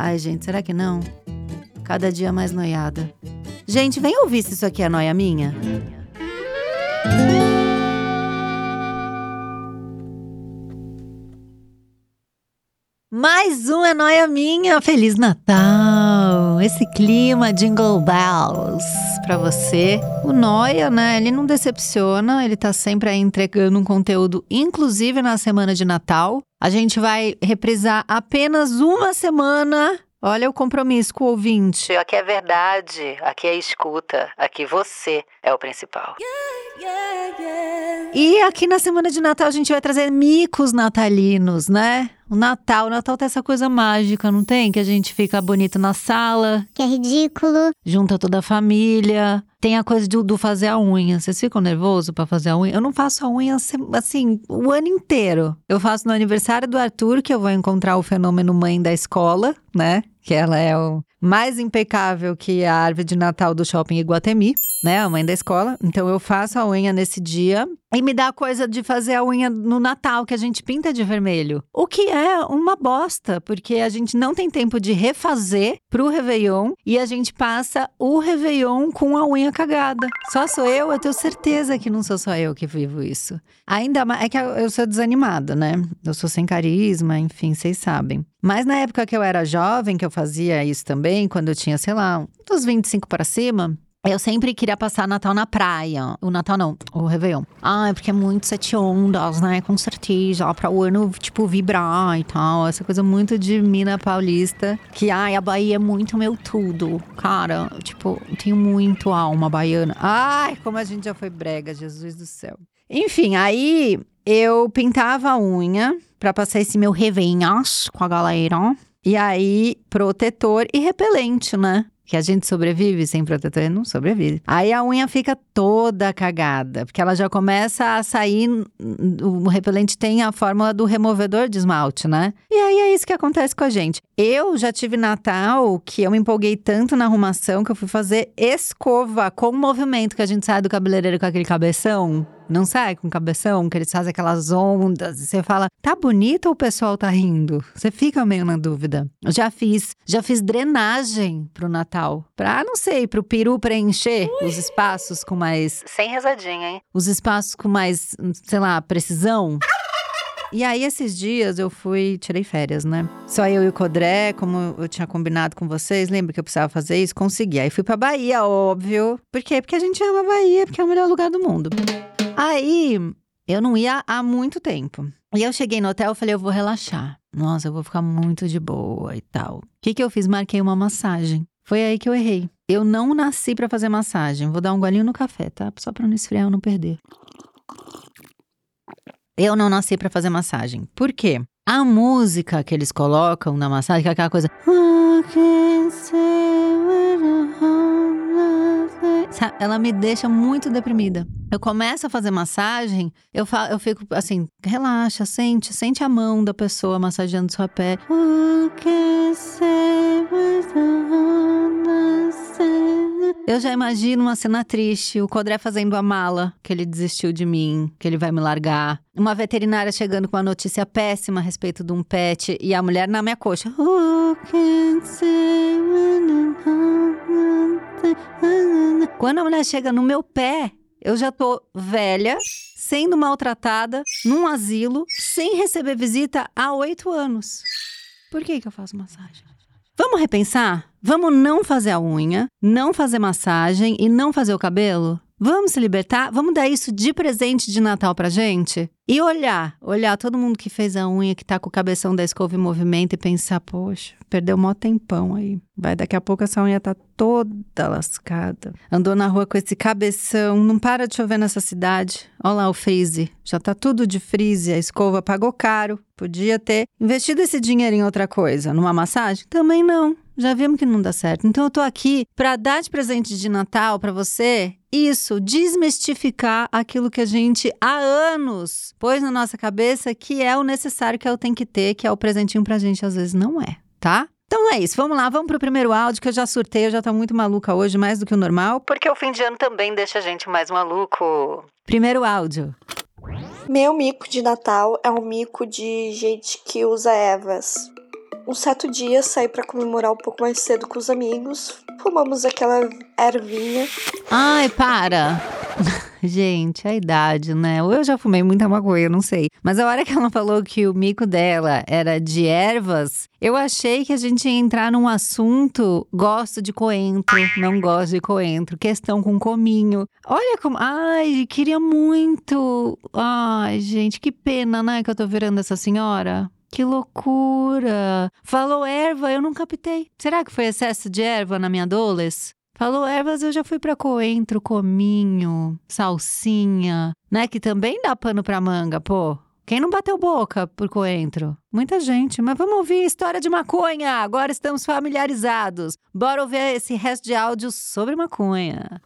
Ai, gente, será que não? Cada dia mais noiada. Gente, vem ouvir se isso aqui é noia minha. Mais um é noia minha. Feliz Natal! Esse clima Jingle Bells pra você. O noia, né? Ele não decepciona, ele tá sempre aí entregando um conteúdo, inclusive na semana de Natal. A gente vai reprisar apenas uma semana. Olha o compromisso com o ouvinte. Aqui é verdade, aqui é escuta, aqui você é o principal. E aqui na semana de Natal a gente vai trazer micos natalinos, né? O Natal, o Natal tem essa coisa mágica, não tem? Que a gente fica bonito na sala, Que é ridículo. junta toda a família. Tem a coisa do, do fazer a unha. Vocês ficam nervosos pra fazer a unha? Eu não faço a unha assim o ano inteiro. Eu faço no aniversário do Arthur, que eu vou encontrar o fenômeno mãe da escola, né? Que ela é o mais impecável que a árvore de Natal do shopping Iguatemi, né? A mãe da escola. Então eu faço a unha nesse dia. E me dá a coisa de fazer a unha no Natal, que a gente pinta de vermelho. O que é uma bosta, porque a gente não tem tempo de refazer pro Réveillon e a gente passa o Réveillon com a unha cagada. Só sou eu? Eu tenho certeza que não sou só eu que vivo isso. Ainda mais. É que eu sou desanimada, né? Eu sou sem carisma, enfim, vocês sabem. Mas na época que eu era jovem, que eu fazia isso também, quando eu tinha, sei lá, dos 25 para cima, eu sempre queria passar Natal na praia. O Natal não, o Réveillon. Ah, é porque é muito sete ondas, né? Com certeza, pra o ano, tipo, vibrar e tal. Essa coisa muito de mina paulista. Que, ai, a Bahia é muito meu tudo. Cara, tipo, tenho muito alma baiana. Ai, como a gente já foi brega, Jesus do céu. Enfim, aí eu pintava a unha pra passar esse meu revenhas com a galera. E aí, protetor e repelente, né? Que a gente sobrevive sem protetor, não sobrevive. Aí a unha fica toda cagada, porque ela já começa a sair. O repelente tem a fórmula do removedor de esmalte, né? E aí é isso que acontece com a gente. Eu já tive Natal que eu me empolguei tanto na arrumação que eu fui fazer escova com o movimento que a gente sai do cabeleireiro com aquele cabeção. Não sai com cabeção, que eles fazem aquelas ondas. E você fala, tá bonito ou o pessoal tá rindo? Você fica meio na dúvida. Eu já fiz, já fiz drenagem pro Natal. Pra, não sei, pro peru preencher os espaços com mais. Sem rezadinha, hein? Os espaços com mais, sei lá, precisão. E aí, esses dias eu fui, tirei férias, né? Só eu e o Codré, como eu tinha combinado com vocês, lembra que eu precisava fazer isso? Consegui. Aí fui pra Bahia, óbvio. Por quê? Porque a gente ama a Bahia, porque é o melhor lugar do mundo. Aí, eu não ia há muito tempo. E eu cheguei no hotel falei, eu vou relaxar. Nossa, eu vou ficar muito de boa e tal. O que, que eu fiz? Marquei uma massagem. Foi aí que eu errei. Eu não nasci pra fazer massagem. Vou dar um golinho no café, tá? Só pra não esfriar e não perder. Eu não nasci pra fazer massagem. Por quê? A música que eles colocam na massagem, que é aquela coisa. Ela me deixa muito deprimida. Eu começo a fazer massagem, eu, fa eu fico assim, relaxa, sente, sente a mão da pessoa massageando sua pé. Eu já imagino uma cena triste, o Codré fazendo a mala, que ele desistiu de mim, que ele vai me largar. Uma veterinária chegando com uma notícia péssima a respeito de um pet e a mulher na minha coxa. I'm Quando a mulher chega no meu pé, eu já tô velha, sendo maltratada, num asilo, sem receber visita há oito anos. Por que, que eu faço massagem? Vamos repensar? Vamos não fazer a unha, não fazer massagem e não fazer o cabelo? Vamos se libertar? Vamos dar isso de presente de Natal pra gente? E olhar, olhar todo mundo que fez a unha, que tá com o cabeção da escova em movimento e pensar, poxa, perdeu mó tempão aí. Vai, daqui a pouco essa unha tá toda lascada. Andou na rua com esse cabeção, não para de chover nessa cidade. Olha lá o freeze, já tá tudo de freeze, a escova pagou caro. Podia ter investido esse dinheiro em outra coisa, numa massagem? Também não. Já vimos que não dá certo. Então eu tô aqui para dar de presente de Natal para você isso, desmistificar aquilo que a gente há anos pôs na nossa cabeça que é o necessário, que é o tem que ter, que é o presentinho pra gente, às vezes não é, tá? Então é isso, vamos lá, vamos pro primeiro áudio que eu já surtei, eu já tô muito maluca hoje, mais do que o normal. Porque o fim de ano também deixa a gente mais maluco. Primeiro áudio. Meu mico de Natal é um mico de gente que usa ervas. Um certo dia saí para comemorar um pouco mais cedo com os amigos. Fumamos aquela ervinha. Ai, para! Gente, a idade, né? Ou eu já fumei muita maconha, não sei. Mas a hora que ela falou que o mico dela era de ervas, eu achei que a gente ia entrar num assunto. Gosto de coentro, não gosto de coentro. Questão com cominho. Olha como. Ai, queria muito. Ai, gente, que pena, né, que eu tô virando essa senhora. Que loucura! Falou erva, eu não captei. Será que foi excesso de erva na minha adolescência? Falou ervas, eu já fui para coentro, cominho, salsinha, né? Que também dá pano pra manga, pô. Quem não bateu boca por coentro? Muita gente, mas vamos ouvir história de maconha. Agora estamos familiarizados. Bora ouvir esse resto de áudios sobre maconha.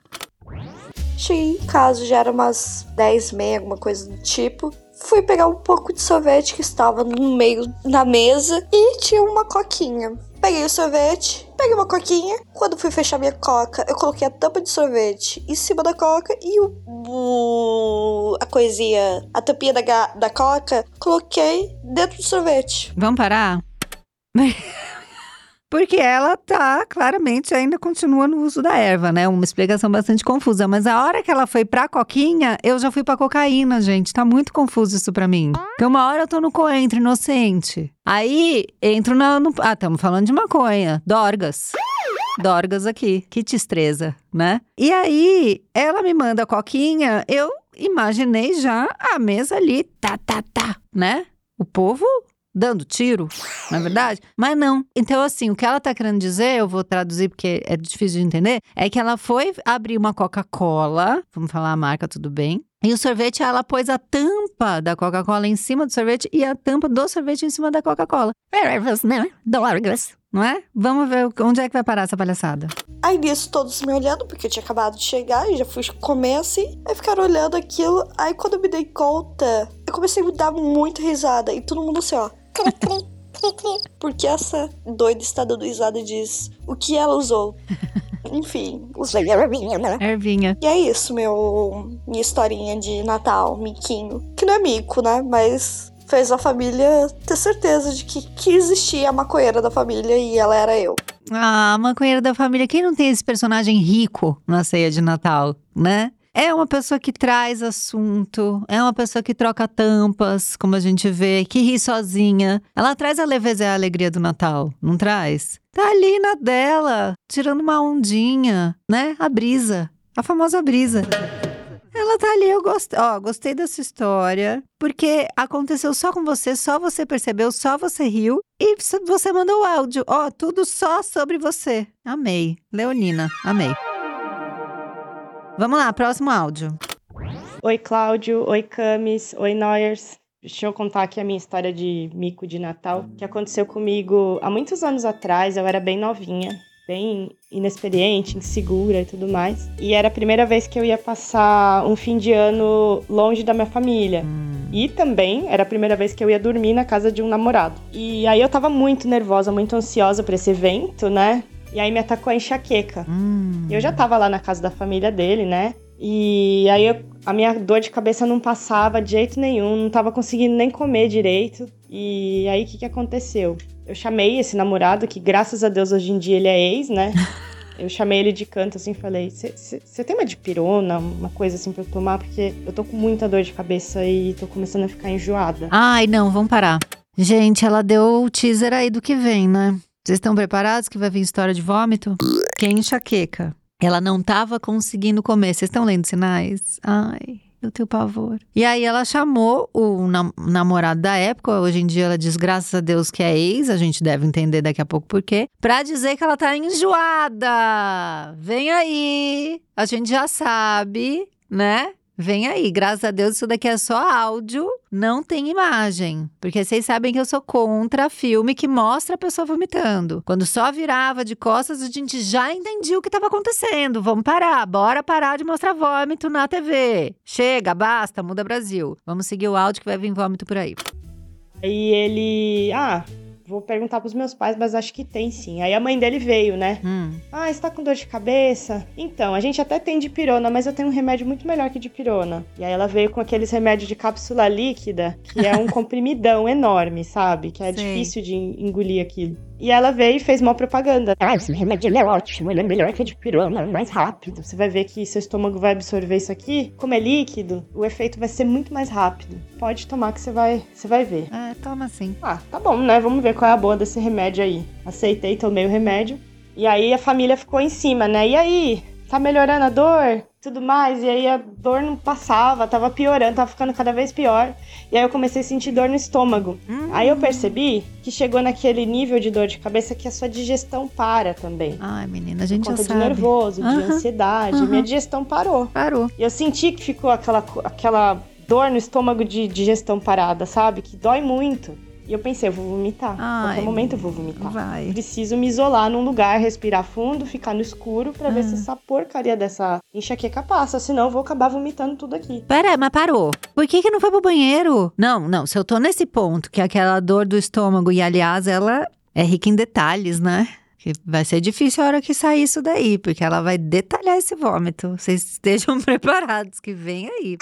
Cheguei em casa, já era umas 10 meia, alguma coisa do tipo fui pegar um pouco de sorvete que estava no meio da mesa e tinha uma coquinha. Peguei o sorvete, peguei uma coquinha. Quando fui fechar minha coca, eu coloquei a tampa de sorvete em cima da coca e o. o a coisinha, a tampinha da, da coca, coloquei dentro do sorvete. Vamos parar? Porque ela tá, claramente, ainda continua no uso da erva, né? Uma explicação bastante confusa. Mas a hora que ela foi pra coquinha, eu já fui pra cocaína, gente. Tá muito confuso isso pra mim. Porque uma hora eu tô no coentro inocente. Aí, entro na, no... Ah, estamos falando de maconha. Dorgas. Dorgas aqui. Que destreza, né? E aí, ela me manda a coquinha, eu imaginei já a mesa ali, tá, tá, tá, né? O povo dando tiro, na é verdade? Mas não. Então, assim, o que ela tá querendo dizer, eu vou traduzir porque é difícil de entender, é que ela foi abrir uma Coca-Cola, vamos falar a marca, tudo bem. E o sorvete, ela pôs a tampa da Coca-Cola em cima do sorvete e a tampa do sorvete em cima da Coca-Cola. né? Não é? Vamos ver onde é que vai parar essa palhaçada. Aí nisso, todos me olhando, porque eu tinha acabado de chegar e já fui comer assim. Aí ficaram olhando aquilo. Aí quando eu me dei conta, eu comecei a me dar muito risada. E todo mundo assim, ó. Porque essa doida está dando risada e diz o que ela usou. Enfim, usei ervinha, né? Ervinha. E é isso, meu. Minha historinha de Natal, miquinho. Que não é mico, né? Mas fez a família ter certeza de que, que existia a maconheira da família e ela era eu. Ah, maconheira da família. Quem não tem esse personagem rico na ceia de Natal, né? É uma pessoa que traz assunto, é uma pessoa que troca tampas, como a gente vê, que ri sozinha. Ela traz a leveza e a alegria do Natal, não traz? Tá ali na dela, tirando uma ondinha, né? A brisa, a famosa brisa. Ela tá ali, eu gostei, ó, gostei dessa história, porque aconteceu só com você, só você percebeu, só você riu e você mandou o áudio, ó, tudo só sobre você. Amei. Leonina, amei. Vamos lá, próximo áudio. Oi, Cláudio. Oi, Camis. Oi, Noyers. Deixa eu contar aqui a minha história de mico de Natal, que aconteceu comigo há muitos anos atrás. Eu era bem novinha, bem inexperiente, insegura e tudo mais. E era a primeira vez que eu ia passar um fim de ano longe da minha família. Hum. E também era a primeira vez que eu ia dormir na casa de um namorado. E aí eu tava muito nervosa, muito ansiosa para esse evento, né? E aí me atacou a enxaqueca. Hum. Eu já tava lá na casa da família dele, né? E aí eu, a minha dor de cabeça não passava de jeito nenhum, não tava conseguindo nem comer direito. E aí o que, que aconteceu? Eu chamei esse namorado, que graças a Deus hoje em dia ele é ex, né? Eu chamei ele de canto assim falei: Você tem uma dipirona, uma coisa assim pra eu tomar? Porque eu tô com muita dor de cabeça e tô começando a ficar enjoada. Ai, não, vamos parar. Gente, ela deu o teaser aí do que vem, né? Vocês estão preparados que vai vir história de vômito? Quem enxaqueca? Ela não estava conseguindo comer. Vocês estão lendo sinais? Ai, eu tenho pavor. E aí ela chamou o nam- namorado da época, hoje em dia ela diz, graças a Deus que é ex, a gente deve entender daqui a pouco por quê, pra dizer que ela tá enjoada. Vem aí, a gente já sabe, né? Vem aí, graças a Deus isso daqui é só áudio, não tem imagem. Porque vocês sabem que eu sou contra filme que mostra a pessoa vomitando. Quando só virava de costas, a gente já entendia o que estava acontecendo. Vamos parar, bora parar de mostrar vômito na TV. Chega, basta, muda Brasil. Vamos seguir o áudio que vai vir vômito por aí. Aí ele. Ah, vou perguntar pros meus pais, mas acho que tem sim. Aí a mãe dele veio, né? Hum, Ah, você tá com dor de cabeça? Então, a gente até tem dipirona, mas eu tenho um remédio muito melhor que dipirona. E aí ela veio com aqueles remédios de cápsula líquida, que é um comprimidão enorme, sabe? Que é Sei. difícil de engolir aquilo. E ela veio e fez uma propaganda. Ah, esse remédio é ótimo, ele é melhor que a de pirona, mais rápido. Você vai ver que seu estômago vai absorver isso aqui. Como é líquido, o efeito vai ser muito mais rápido. Pode tomar que você vai, você vai ver. é, toma assim. Ah, tá bom, né? Vamos ver qual é a boa desse remédio aí. Aceitei, tomei o remédio. E aí a família ficou em cima, né? E aí? Tá melhorando a dor? Tudo mais. E aí a dor não passava, tava piorando, tava ficando cada vez pior. E aí eu comecei a sentir dor no estômago. Hum. Aí eu percebi que chegou naquele nível de dor de cabeça que a sua digestão para também. Ai, menina, a gente Por já conta de sabe. nervoso, de Aham, ansiedade. aham. Minha digestão parou. Parou. E eu senti que ficou aquela, aquela dor no estômago de digestão parada, sabe? Que dói muito. E eu pensei, eu vou vomitar. A Ai, qualquer momento eu vou vomitar. Vai. Preciso me isolar num lugar, respirar fundo, ficar no escuro pra ver Ah. se essa porcaria dessa enxaqueca passa. Senão eu vou acabar vomitando tudo aqui. Pera, mas parou. Por que que não foi pro banheiro? Não, não, se eu tô nesse ponto, que é aquela dor do estômago, e aliás, ela é rica em detalhes, né? Que vai ser difícil a hora que sair isso daí, porque ela vai detalhar esse vômito. Vocês estejam preparados, que vem aí.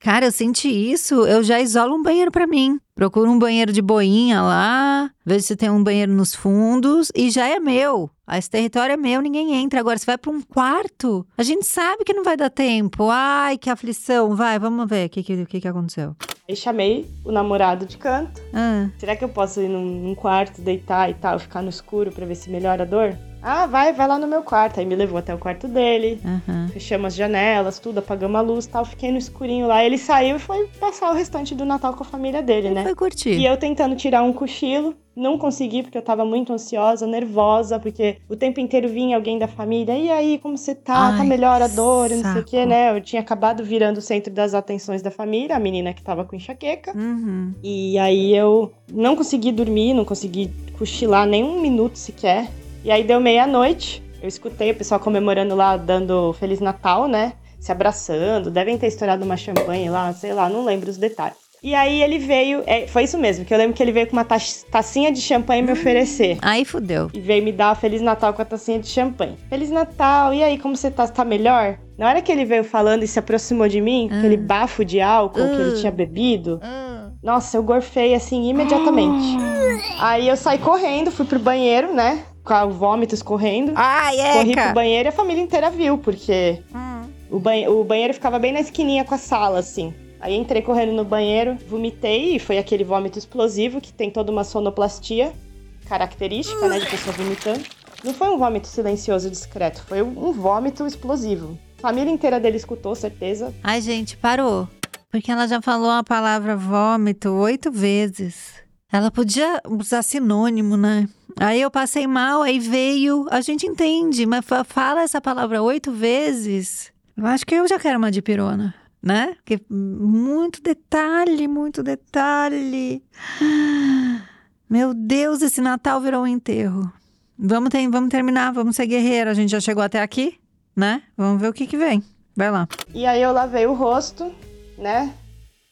Cara, eu senti isso, eu já isolo um banheiro pra mim. Procuro um banheiro de boinha lá, vejo se tem um banheiro nos fundos e já é meu. Ah, Esse território é meu, ninguém entra. Agora, se vai pra um quarto, a gente sabe que não vai dar tempo. Ai, que aflição. Vai, vamos ver o que, que, o que, que aconteceu. Aí chamei o namorado de canto. Ah, Será que eu posso ir num, num quarto, deitar e tal, ficar no escuro pra ver se melhora a dor? Ah, vai, vai lá no meu quarto. Aí me levou até o quarto dele. aham. Fechamos as janelas, tudo, apagamos a luz e tal. Fiquei no escurinho lá. Ele saiu e foi passar o restante do Natal com a família dele, né? Foi curtir. E eu tentando tirar um cochilo, não consegui porque eu tava muito ansiosa, nervosa, porque o tempo inteiro vinha alguém da família. E aí, como você tá? tá Ai, melhor a dor? e Não sei o que, saco. né? Eu tinha acabado virando o centro das atenções da família, a menina que tava com enxaqueca. Uhum. E aí eu não consegui dormir, não consegui cochilar nem um minuto sequer. E aí deu meia-noite, eu escutei o pessoal comemorando lá, dando Feliz Natal, né? Se abraçando, devem ter estourado uma champanhe lá, sei lá, não lembro os detalhes. E aí ele veio, é, foi isso mesmo, que eu lembro que ele veio com uma tacinha de champanhe me oferecer. Aí fudeu. E veio me dar Feliz Natal com a tacinha de champanhe. Feliz Natal, e aí, como você tá? Tá melhor? Na hora que ele veio falando e se aproximou de mim, Ah. aquele bafo de álcool que ele Ah. tinha bebido, nossa, eu gorfei assim imediatamente. Aí eu saí correndo, fui pro banheiro, né? Com o vômito escorrendo. Ai, Corri pro banheiro e a família inteira viu, porque Hum. o, banhe- o banheiro ficava bem na esquininha com a sala, assim. Aí entrei correndo no banheiro, vomitei e foi aquele vômito explosivo que tem toda uma sonoplastia característica, né, de pessoa vomitando. Não foi um vômito silencioso e discreto, foi um vômito explosivo. A família inteira dele escutou, certeza. Ai, gente, parou. Porque ela já falou a palavra vômito oito vezes. Ela podia usar sinônimo, né? Aí eu passei mal, aí veio. A gente entende, mas fa- fala essa palavra oito vezes. Eu acho que eu já quero uma dipirona, né? Porque muito detalhe, muito detalhe. Meu Deus, esse Natal virou um enterro. Vamos, ter, vamos terminar, vamos ser guerreira. A gente já chegou até aqui, né? Vamos ver o que que vem. Vai lá. E aí eu lavei o rosto, né?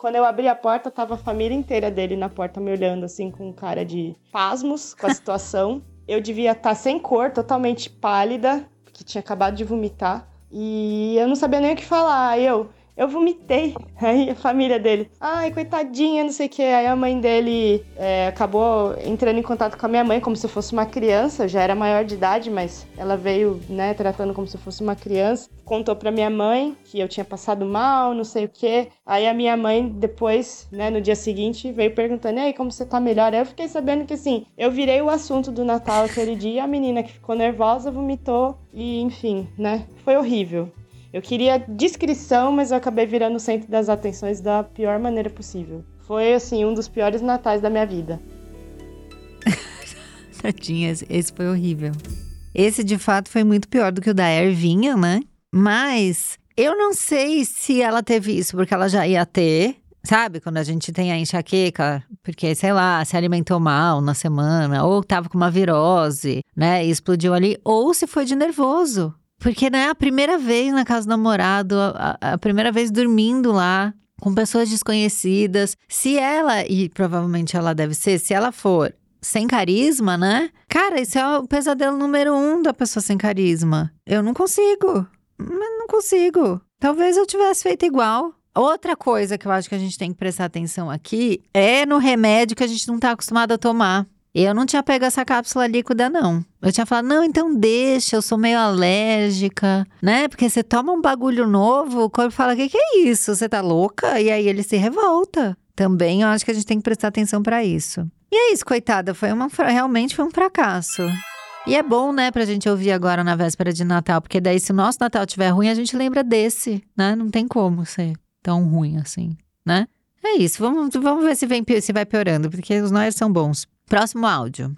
Quando eu abri a porta, tava a família inteira dele na porta me olhando assim com cara de pasmos com a situação. eu devia estar sem cor, totalmente pálida, porque tinha acabado de vomitar. E eu não sabia nem o que falar. Eu, Eu vomitei. Aí a família dele, ai, coitadinha, não sei o que. Aí a mãe dele é, acabou entrando em contato com a minha mãe como se fosse uma criança. Eu já era maior de idade, mas ela veio, né, tratando como se fosse uma criança. Contou pra minha mãe que eu tinha passado mal, não sei o que. Aí a minha mãe, depois, né, no dia seguinte, veio perguntando: aí, como você tá melhor? Aí eu fiquei sabendo que, assim, eu virei o assunto do Natal aquele dia. A menina que ficou nervosa vomitou. E, enfim, né, foi horrível. Eu queria descrição, mas eu acabei virando o centro das atenções da pior maneira possível. Foi, assim, um dos piores natais da minha vida. Tadinha, esse- esse foi horrível. Esse, de fato, foi muito pior do que o da Ervinha, né? Mas eu não sei se ela teve isso porque ela já ia ter. Sabe, quando a gente tem a enxaqueca, porque, sei lá, se alimentou mal na semana, ou tava com uma virose, né, e explodiu ali, ou se foi de nervoso. Porque não é a primeira vez na casa do namorado, a, a- primeira vez dormindo lá, com pessoas desconhecidas. Se ela, e provavelmente ela deve ser, se ela for sem carisma, né? Cara, isso é o pesadelo número um da pessoa sem carisma. Eu não consigo. Não consigo. Talvez eu tivesse feito igual. Outra coisa que eu acho que a gente tem que prestar atenção aqui é no remédio que a gente não tá acostumado a tomar. Eu não tinha pego essa cápsula líquida, não. Eu tinha falado, não, então deixa, eu sou meio alérgica, né? Porque você toma um bagulho novo, o corpo fala, o que, que é isso? Você tá louca? E aí ele se revolta. Também eu acho que a gente tem que prestar atenção pra isso. E é isso, coitada, foi uma, realmente foi um fracasso. E é bom, né, pra gente ouvir agora na véspera de Natal, porque daí se o nosso Natal tiver ruim, a gente lembra desse, né? Não tem como ser tão ruim assim, né? É isso, vamos, vamos ver se, vem, se vai piorando, porque os nós são bons. Próximo áudio.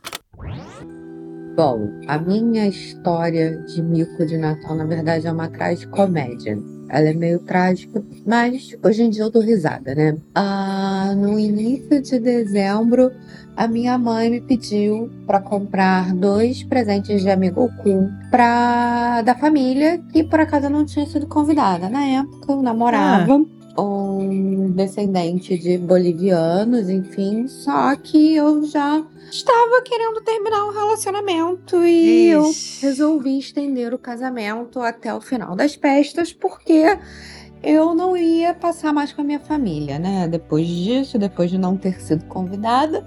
Bom, a minha história de mico de Natal, na verdade, é uma tragicomédia. Ela é meio trágica, mas hoje em dia eu dou risada, né? Ah, no início de dezembro, a minha mãe me pediu para comprar dois presentes de amigo oculto para da família que por acaso eu não tinha sido convidada. Na época eu namorava um descendente de bolivianos, enfim, só que eu já estava querendo terminar o relacionamento e eu Ixi. resolvi estender o casamento até o final das festas, porque eu não ia passar mais com a minha família, né? Depois disso, depois de não ter sido convidada,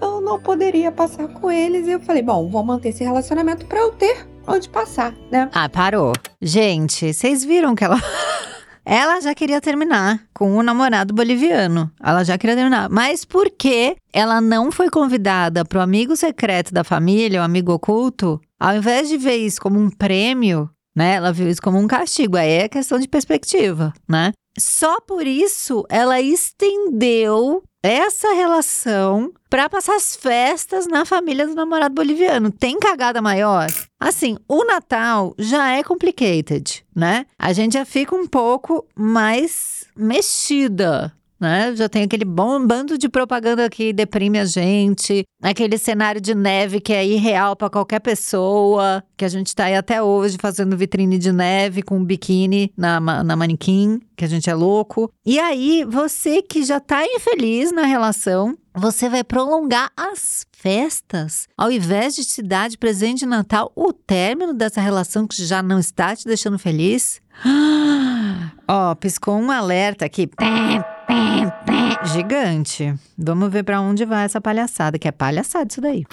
eu não poderia passar com eles. E eu falei, bom, vou manter esse relacionamento para eu ter onde passar, né? Ah, parou. Gente, vocês viram que ela. Ela já queria terminar com o namorado boliviano. Ela já queria terminar. Mas por que ela não foi convidada pro amigo secreto da família, o amigo oculto? Ao invés de ver isso como um prêmio, né? Ela viu isso como um castigo. Aí é questão de perspectiva, né? Só por isso ela estendeu essa relação pra passar as festas na família do namorado boliviano. Tem cagada maior? Assim, o Natal já é complicated, né? A gente já fica um pouco mais mexida. Né? Já tem aquele bom bando de propaganda que deprime a gente, aquele cenário de neve que é irreal pra qualquer pessoa, que a gente tá aí até hoje fazendo vitrine de neve com um biquíni na, na manequim, que a gente é louco. E aí, você que já tá infeliz na relação, você vai prolongar as festas. Ao invés de te dar de presente de Natal o término dessa relação que já não está te deixando feliz. Ó, piscou um alerta aqui. Gigante. Vamos ver pra onde vai essa palhaçada, que é palhaçada isso daí.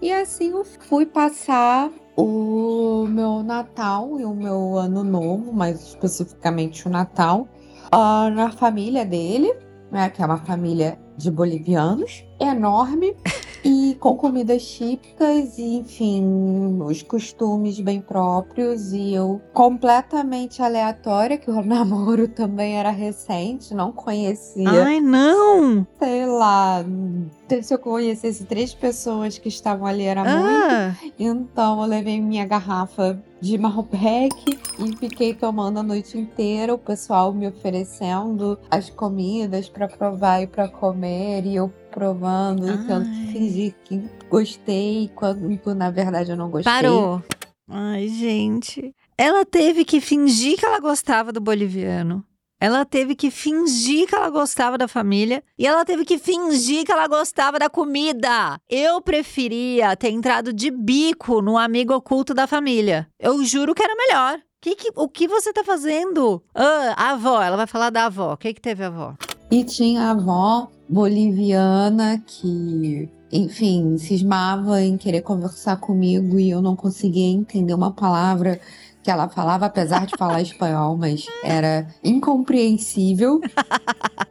E assim eu fui passar o meu Natal e o meu Ano Novo, mais especificamente o Natal, ah, na família dele, né? Que é uma família de bolivianos, enorme e com comidas típicas e, enfim, os costumes bem próprios. E eu completamente aleatória, que o namoro também era recente, não conhecia Ai, não! sei lá, se eu conhecesse três pessoas que estavam ali era muito. Ah, Então eu levei minha garrafa de Malbec e fiquei tomando a noite inteira, o pessoal me oferecendo as comidas pra provar e pra comer e eu provando, e Ai. que fingir que gostei quando na verdade eu não gostei. parou. Ai, gente. Ela teve que fingir que ela gostava do boliviano. Ela teve que fingir que ela gostava da família e ela teve que fingir que ela gostava da comida. Eu preferia ter entrado de bico no amigo oculto da família. Eu juro que era melhor. Que que, o que você tá fazendo? Ah, a avó, ela vai falar da avó. O que que teve a avó? E tinha a avó boliviana que, enfim, cismava em querer conversar comigo e eu não conseguia entender uma palavra que ela falava, apesar de falar espanhol, mas era incompreensível.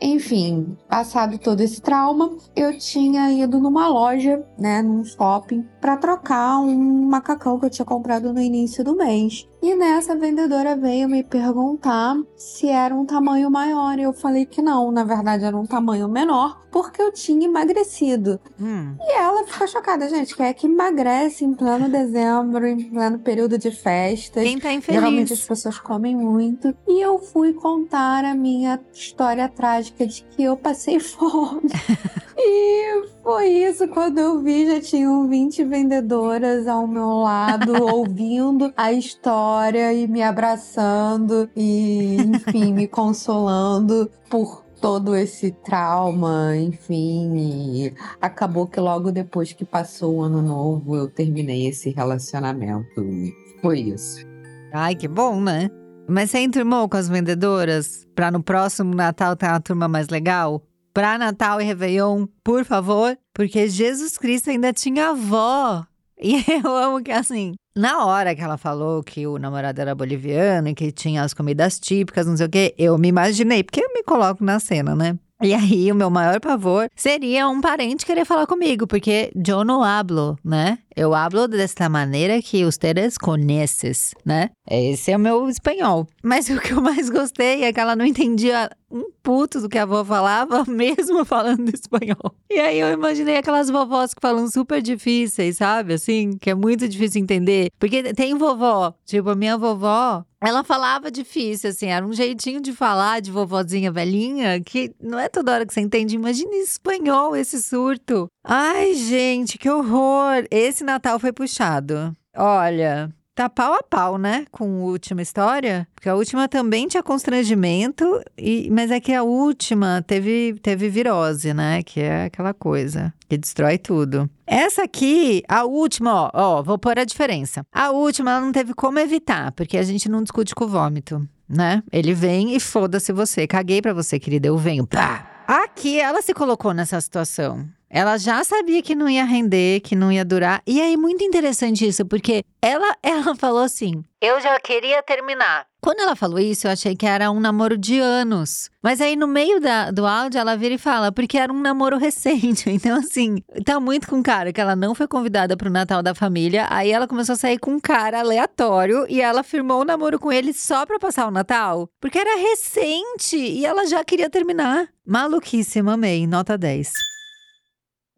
Enfim, passado todo esse trauma, eu tinha ido numa loja, né, num shopping, para trocar um macacão que eu tinha comprado no início do mês. E nessa a vendedora veio me perguntar se era um tamanho maior. E eu falei que não, na verdade era um tamanho menor, porque eu tinha emagrecido. Hum. E ela ficou chocada, gente. Quem é que emagrece em pleno dezembro, em pleno período de festas? Quem tá Geralmente as infeliz? pessoas comem muito. E eu fui contar a minha história trágica de que eu passei fome. e foi isso. Quando eu vi, já tinham 20 vendedoras ao meu lado, ouvindo a história e me abraçando e, enfim, me consolando por todo esse trauma, enfim. Acabou que logo depois que passou o ano novo, eu terminei esse relacionamento. E foi isso. Ai, que bom, né? Mas você enturmou com as vendedoras pra no próximo Natal ter uma turma mais legal? Pra Natal e Réveillon, por favor? Porque Jesus Cristo ainda tinha avó. E eu amo que, assim, na hora que ela falou que o namorado era boliviano e que tinha as comidas típicas, não sei o quê, eu me imaginei, porque eu me coloco na cena, né? E aí, o meu maior pavor seria um parente querer falar comigo, porque eu não hablo, né? Eu hablo desta maneira que ustedes conheces, né? Esse é o meu espanhol. Mas o que eu mais gostei é que ela não entendia um puto do que a avó falava, mesmo falando espanhol. E aí eu imaginei aquelas vovós que falam super difíceis, sabe? Assim, que é muito difícil entender. Porque tem vovó, tipo, a minha vovó, ela falava difícil, assim, era um jeitinho de falar de vovozinha velhinha que não é toda hora que você entende. Imagina em espanhol esse surto. Ai, gente, que horror! Esse Natal foi puxado. Olha, tá pau a pau, né? Com a última história. Porque a última também tinha constrangimento, e, mas é que a última teve, teve virose, né? Que é aquela coisa que destrói tudo. Essa aqui, a última, ó, ó, vou pôr a diferença. A última, ela não teve como evitar, porque a gente não discute com o vômito, né? Ele vem e foda-se você. Caguei pra você, querida, eu venho. Pá! Aqui, ela se colocou nessa situação. Ela já sabia que não ia render, que não ia durar. E aí, muito interessante isso, porque ela, ela falou assim: Eu já queria terminar. Quando ela falou isso, eu achei que era um namoro de anos. Mas aí, no meio da- do áudio, ela vira e fala, porque era um namoro recente. Então, assim, tá muito com cara que ela não foi convidada pro Natal da família. Aí ela começou a sair com um cara aleatório e ela firmou o namoro com ele só pra passar o Natal. Porque era recente e ela já queria terminar. Maluquíssima, amei. Nota 10.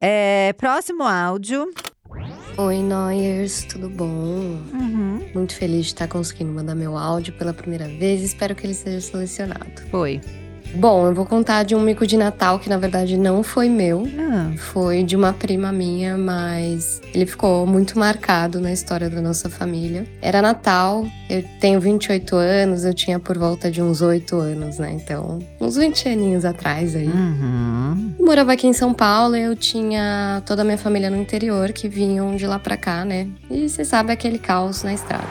É, próximo áudio. Oi, Noyers, tudo bom? Uhum, Muito feliz de estar conseguindo mandar meu áudio pela primeira vez. Espero que ele seja selecionado. foi. Bom, eu vou contar de um mico de Natal que na verdade não foi meu. Ah, Foi de uma prima minha, mas ele ficou muito marcado na história da nossa família. Era Natal, eu tenho 28 anos, eu tinha por volta de uns 8 anos, né? Então, uns 20 aninhos atrás aí. uhum. Eu morava aqui em São Paulo e eu tinha toda a minha família no interior que vinham de lá pra cá, né? E você sabe aquele caos na estrada.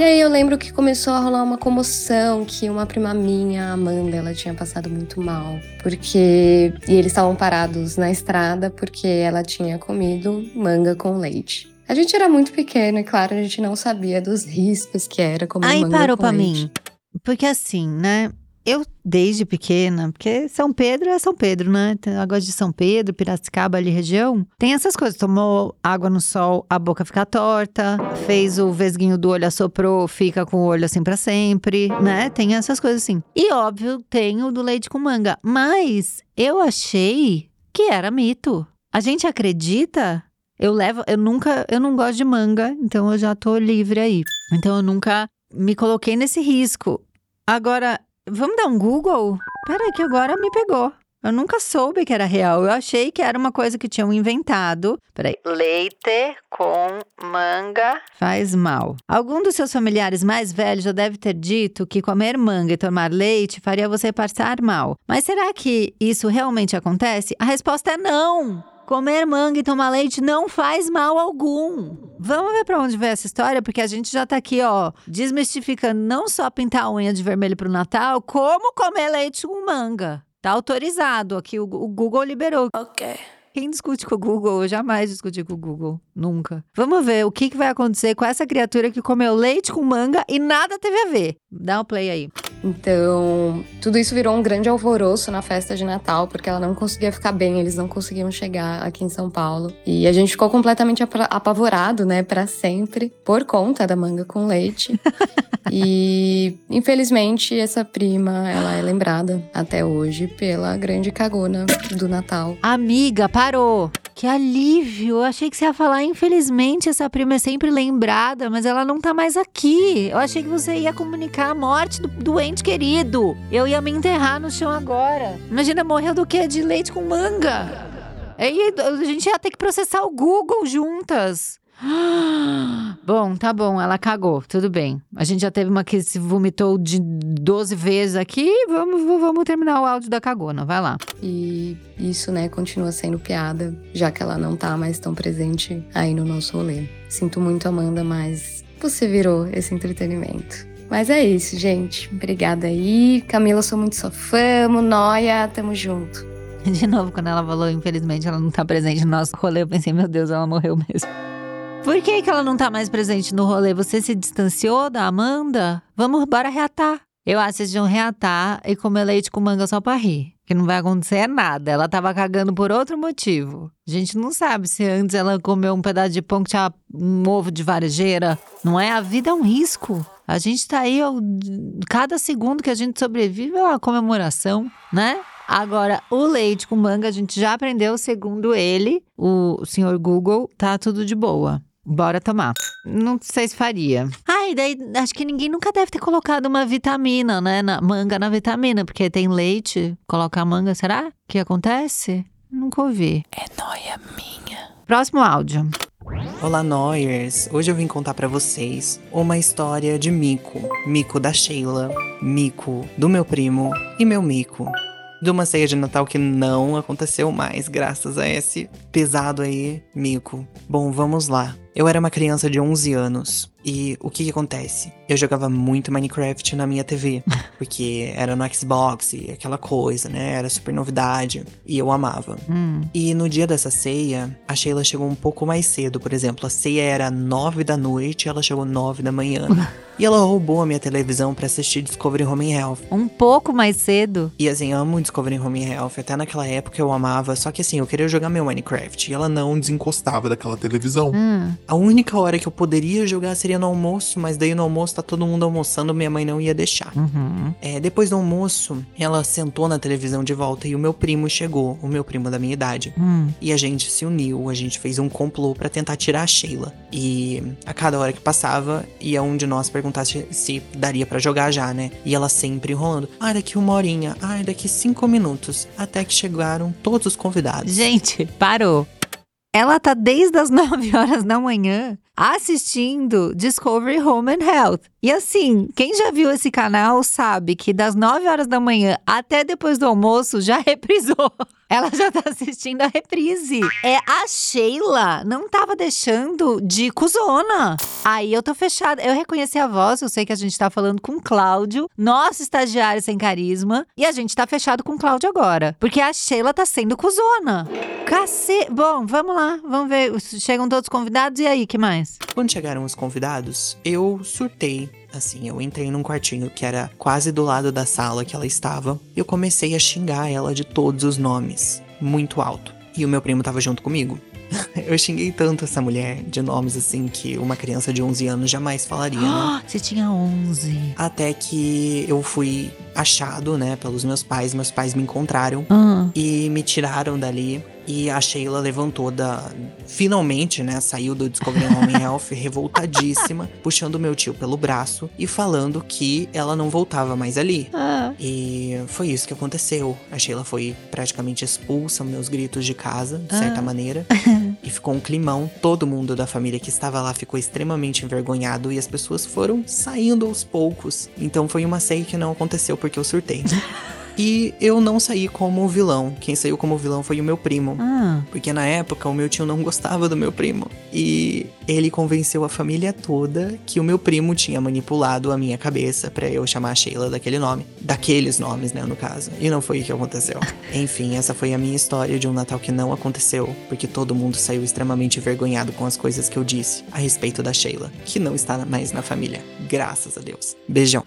E aí eu lembro que começou a rolar uma comoção, que uma prima minha, a Amanda, ela tinha passado muito mal, porque e eles estavam parados na estrada porque ela tinha comido manga com leite. A gente era muito pequeno e claro, a gente não sabia dos riscos que era comer Aí manga parou com pra leite. mim. Porque assim, né? Eu, desde pequena, porque São Pedro é São Pedro, né? Tem negócio de São Pedro, Piracicaba, ali região. Tem essas coisas. Tomou água no sol, a boca fica torta. Fez o vesguinho do olho, assoprou, fica com o olho assim pra sempre, né? Tem essas coisas assim. E óbvio, tem o do leite com manga. Mas eu achei que era mito. A gente acredita eu levo, eu nunca, eu não gosto de manga, então eu já tô livre aí. Então eu nunca me coloquei nesse risco. Agora, vamos dar um Google? Peraí, que agora me pegou. Eu nunca soube que era real. Eu achei que era uma coisa que tinham inventado. Peraí. Leite com manga. Faz mal. Algum dos seus familiares mais velhos já deve ter dito que comer manga e tomar leite faria você passar mal. Mas será que isso realmente acontece? A resposta é não! Comer manga e tomar leite não faz mal algum. Vamos ver pra onde vai essa história, porque a gente já tá aqui, ó, desmistificando não só pintar a unha de vermelho pro Natal, como comer leite com manga. Tá autorizado aqui, o, o Google liberou. Ok. Quem discute com o Google? Eu jamais discuti com o Google. Nunca. Vamos ver o que, que vai acontecer com essa criatura que comeu leite com manga e nada teve a ver. Dá o play aí. Então, tudo isso virou um grande alvoroço na festa de Natal, porque ela não conseguia ficar bem, eles não conseguiam chegar aqui em São Paulo. E a gente ficou completamente apa- apavorado, né, Pra sempre, por conta da manga com leite. e, infelizmente, essa prima, ela é lembrada até hoje pela grande cagona do Natal. Amiga, parou. Que alívio. Eu achei que você ia falar, infelizmente, essa prima é sempre lembrada, mas ela não tá mais aqui. Eu achei que você ia comunicar a morte do doente querido. Eu ia me enterrar no chão agora. Imagina, morreu do quê? De leite com manga. Aí a gente ia ter que processar o Google juntas. Bom, tá bom, ela cagou, tudo bem. A gente já teve uma que se vomitou de 12 vezes aqui, vamos, vamos terminar o áudio da cagona, vai lá. E isso, né, continua sendo piada, já que ela não tá mais tão presente aí no nosso rolê. Sinto muito, Amanda, mas você virou esse entretenimento. Mas é isso, gente. Obrigada aí. Camila, sou muito sua fã. Noia, tamo junto. De novo, quando ela falou, infelizmente, ela não tá presente no nosso rolê, eu pensei, meu Deus, ela morreu mesmo. Por que, que ela não tá mais presente no rolê? Você se distanciou da Amanda? Vamos, bora reatar. Eu acho que vocês deviam reatar e comer leite com manga só pra rir. Que não vai acontecer nada. Ela tava cagando por outro motivo. A gente não sabe se antes ela comeu um pedaço de pão que tinha um ovo de varejeira. Não é? A vida é um risco. A gente tá aí, cada segundo que a gente sobrevive é uma comemoração, né? Agora, o leite com manga, a gente já aprendeu, segundo ele, o senhor Google, tá tudo de boa. Bora tomar. Não sei se faria. E daí acho que ninguém nunca deve ter colocado uma vitamina, né? Na, manga na vitamina, porque tem leite. Colocar manga, será que acontece? Nunca ouvi. É noia minha. Próximo áudio. Olá, Noyers! Hoje eu vim contar pra vocês uma história de mico. Mico da Sheila, mico do meu primo e meu mico. De uma ceia de Natal que não aconteceu mais, graças a esse pesado aí, mico. Bom, vamos lá. Eu era uma criança de 11 anos. E o que que acontece? Eu jogava muito Minecraft na minha TV. Porque era no Xbox e aquela coisa, né? Era super novidade. E eu amava. Hum. E no dia dessa ceia, a Sheila chegou um pouco mais cedo, por exemplo. A ceia era nove da noite, ela chegou nove da manhã. e ela roubou a minha televisão pra assistir Discovery Home Health. Um pouco mais cedo. E assim, amo Discovery Home Health. Até naquela época eu amava. Só que assim, eu queria jogar meu Minecraft. E ela não desencostava daquela televisão. Hum. A única hora que eu poderia jogar seria no almoço, mas daí no almoço tá todo mundo almoçando, minha mãe não ia deixar. Uhum. É, depois do almoço, ela sentou na televisão de volta e o meu primo chegou, o meu primo da minha idade. Hum. E a gente se uniu, a gente fez um complô pra tentar tirar a Sheila. E a cada hora que passava, ia um de nós perguntar se, se daria pra jogar já, né? E ela sempre enrolando. Ah, daqui uma horinha. Ah, daqui cinco minutos. Até que chegaram todos os convidados. Gente, parou. Ela tá desde as 9 horas da manhã assistindo Discovery Home and Health. E assim, quem já viu esse canal sabe que das 9 horas da manhã até depois do almoço já reprisou. Ela já tá assistindo a reprise. É a Sheila não tava deixando de cuzona. Aí eu tô fechada. Eu reconheci a voz, eu sei que a gente tá falando com o Cláudio, nosso estagiário sem carisma, e a gente tá fechado com o Cláudio agora. Porque a Sheila tá sendo cuzona. Cacê. Bom, vamos lá, vamos ver. Chegam todos os convidados e aí, que mais? Quando chegaram os convidados, eu surtei. Assim, eu entrei num quartinho que era quase do lado da sala que ela estava. E eu comecei a xingar ela de todos os nomes, muito alto. E o meu primo tava junto comigo. eu xinguei tanto essa mulher de nomes assim que uma criança de 11 anos jamais falaria, né? Você tinha 11. Até que eu fui achado, né, pelos meus pais. Meus pais me encontraram Ah, e me tiraram dali. E a Sheila levantou da. Finalmente, né? Saiu do Discovery Home and Health revoltadíssima, puxando meu tio pelo braço e falando que ela não voltava mais ali. ah. E foi isso que aconteceu. A Sheila foi praticamente expulsa, meus gritos de casa, de certa Ah. maneira. e ficou um climão. Todo mundo da família que estava lá ficou extremamente envergonhado e as pessoas foram saindo aos poucos. Então foi uma ceia que não aconteceu porque eu surtei. E eu não saí como vilão. Quem saiu como vilão foi o meu primo. Ah, Porque na época o meu tio não gostava do meu primo. E ele convenceu a família toda que o meu primo tinha manipulado a minha cabeça pra eu chamar a Sheila daquele nome. Daqueles nomes, né, no caso. E não foi o que aconteceu. Enfim, essa foi a minha história de um Natal que não aconteceu. Porque todo mundo saiu extremamente envergonhado com as coisas que eu disse a respeito da Sheila, que não está mais na família. Graças a Deus. Beijão.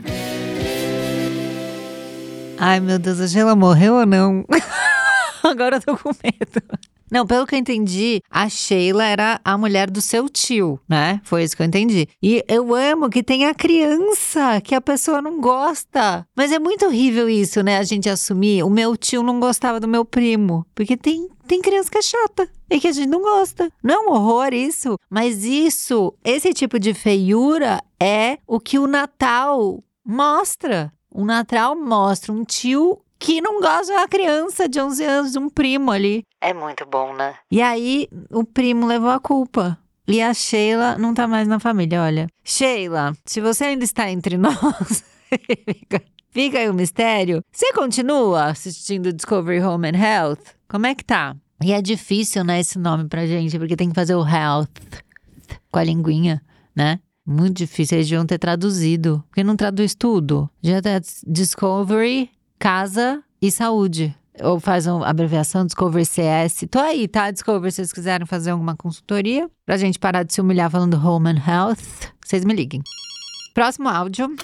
Ai meu Deus, a Sheila morreu ou não? Agora eu tô com medo. Não, pelo que eu entendi, a Sheila era a mulher do seu tio, né? Foi isso que eu entendi. E eu amo que tem a criança que a pessoa não gosta. Mas é muito horrível isso, né? A gente assumir. O meu tio não gostava do meu primo. Porque tem, tem criança que é chata e que a gente não gosta. Não é um horror isso? Mas isso, esse tipo de feiura é o que o Natal mostra. O Natal mostra um tio que não gosta da criança de 11 anos, de um primo ali. É muito bom, né? E aí, o primo levou a culpa. E a Sheila não tá mais na família, olha. Sheila, se você ainda está entre nós, fica, fica aí o mistério. Você continua assistindo Discovery Home and Health? Como é que tá? E é difícil, né, esse nome pra gente, porque tem que fazer o health com a linguinha, né? Muito difícil, eles deviam ter traduzido. Porque não traduz tudo. Já tá Discovery, Casa e Saúde. Ou faz uma abreviação Discovery CS. Tô aí, tá? Discovery, se vocês quiserem fazer alguma consultoria. Pra gente parar de se humilhar falando Home and Health, vocês me liguem. Próximo áudio.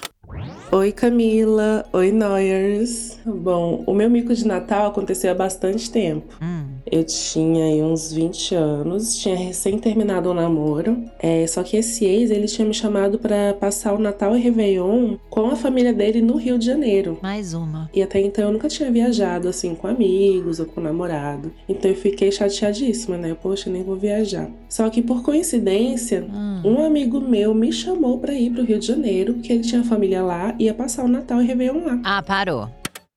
Oi Camila, oi Noyers. Bom, o meu mico de Natal aconteceu há bastante tempo. Hum. Eu tinha aí uns 20 anos, tinha recém terminado o namoro. É, só que esse ex, ele tinha me chamado pra passar o Natal e Réveillon com a família dele no Rio de Janeiro. Mais uma. E até então eu nunca tinha viajado assim com amigos ou com namorado. Então eu fiquei chateadíssima, né? Poxa, nem vou viajar. Só que por coincidência, Hum. um amigo meu me chamou pra ir pro Rio de Janeiro, porque ele tinha família lá e ia passar o Natal e Réveillon lá. Ah, parou.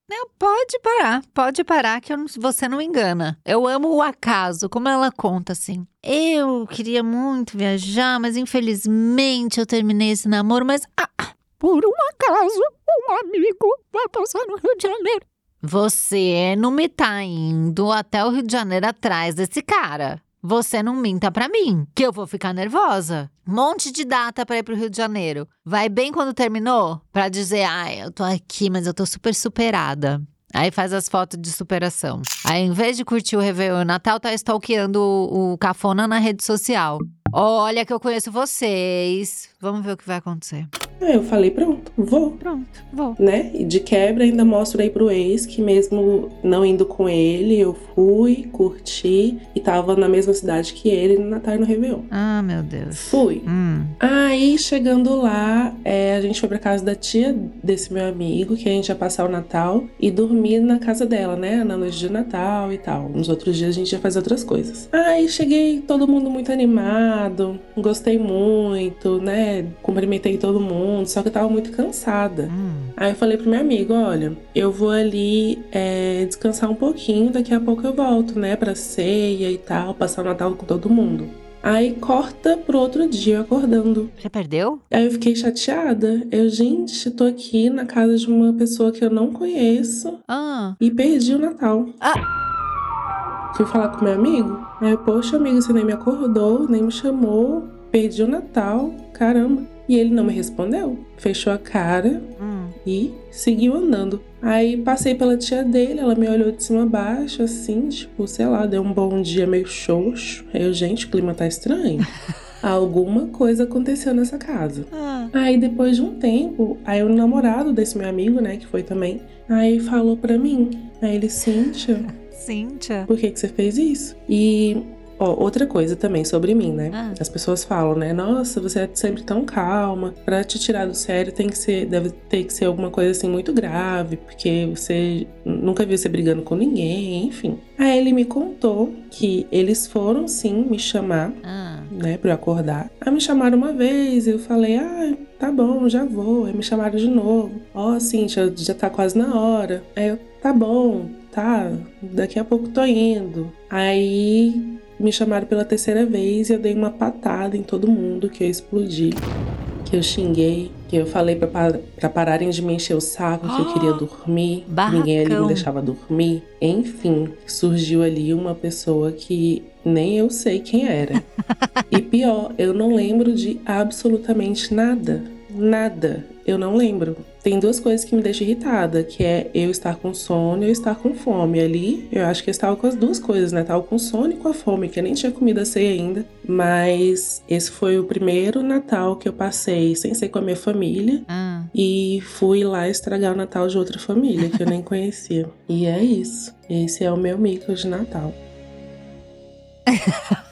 Não, pode parar, pode parar que não- você não engana. Eu amo o acaso, como ela conta assim. Eu queria muito viajar, mas infelizmente eu terminei esse namoro, mas ah, Por um acaso, um amigo vai passar no Rio de Janeiro. você não me tá indo até o Rio de Janeiro atrás desse cara. Você não minta pra mim, que eu vou ficar nervosa. Monte de data pra ir pro Rio de Janeiro. Vai bem quando terminou? Pra dizer, ai, eu tô aqui, mas eu tô super superada. Aí faz as fotos de superação. Aí, em vez de curtir o Réveillon e Natal, tá stalkeando o, o cafona na rede social. Olha que eu conheço vocês. Vamos ver o que vai acontecer. Aí eu falei, pronto, vou. Pronto, vou. né? E de quebra ainda mostro aí pro ex que mesmo não indo com ele, eu fui, curti e tava na mesma cidade que ele no Natal e no Réveillon. Ah, meu Deus. Fui. Hum. Aí, chegando lá, é, a gente foi pra casa da tia desse meu amigo, que a gente ia passar o Natal e dormir na casa dela, né? Na noite de Natal e tal. Nos outros dias a gente ia fazer outras coisas. Aí cheguei, todo mundo muito animado, gostei muito, né? Cumprimentei todo mundo, só que eu tava muito cansada. Hum. Aí eu falei pro meu amigo, olha, eu vou ali é, descansar um pouquinho, daqui a pouco eu volto, né, pra ceia e tal, passar o Natal com todo mundo. Aí corta pro outro dia acordando. Você perdeu? Aí eu fiquei chateada. Eu, gente, tô aqui na casa de uma pessoa que eu não conheço Ah. e perdi o Natal. Fui falar com meu amigo. Aí, poxa, amigo, você nem me acordou, nem me chamou. Perdi o Natal, caramba. E ele não me respondeu. Fechou a cara Hum. e seguiu andando. Aí passei pela tia dele, ela me olhou de cima a baixo, assim, tipo, sei lá, deu um bom dia meio xoxo. Aí eu, gente, o clima tá estranho. Alguma coisa aconteceu nessa casa. Ah. Aí depois de um tempo, aí o namorado desse meu amigo, né, que foi também, aí falou pra mim. Aí ele, Cíntia, Cíntia. por que, que você fez isso? E, ó, outra coisa também sobre mim, né? Ah. As pessoas falam, né? Nossa, você é sempre tão calma. Pra te tirar do sério tem que ser, deve ter que ser alguma coisa assim muito grave, porque você nunca viu você brigando com ninguém, enfim. Aí ele me contou que eles foram sim me chamar Ah. né, pra eu acordar. Aí me chamaram uma vez, eu falei, ah, tá bom, já vou. Aí me chamaram de novo. Ó, Cintia, já tá quase na hora. Aí eu, tá bom, tá, daqui a pouco tô indo. Aí me chamaram pela terceira vez e eu dei uma patada em todo mundo, que eu explodi. que eu xinguei, que eu falei pra, pra pararem de me encher o saco, que eu queria dormir, ninguém ali me deixava dormir. Enfim, surgiu ali uma pessoa que nem eu sei quem era. e pior, eu não lembro de absolutamente nada. Nada. Eu não lembro. Tem duas coisas que me deixam irritada, que é eu estar com sono e eu estar com fome. Ali, eu acho que eu estava com as duas coisas, né? Tava com sono e com a fome, que eu nem tinha comida a ceia ainda. Mas esse foi o primeiro Natal que eu passei sem ser com a minha família. Ah. E fui lá estragar o Natal de outra família que eu nem conhecia. E é isso. Esse é o meu mico de Natal.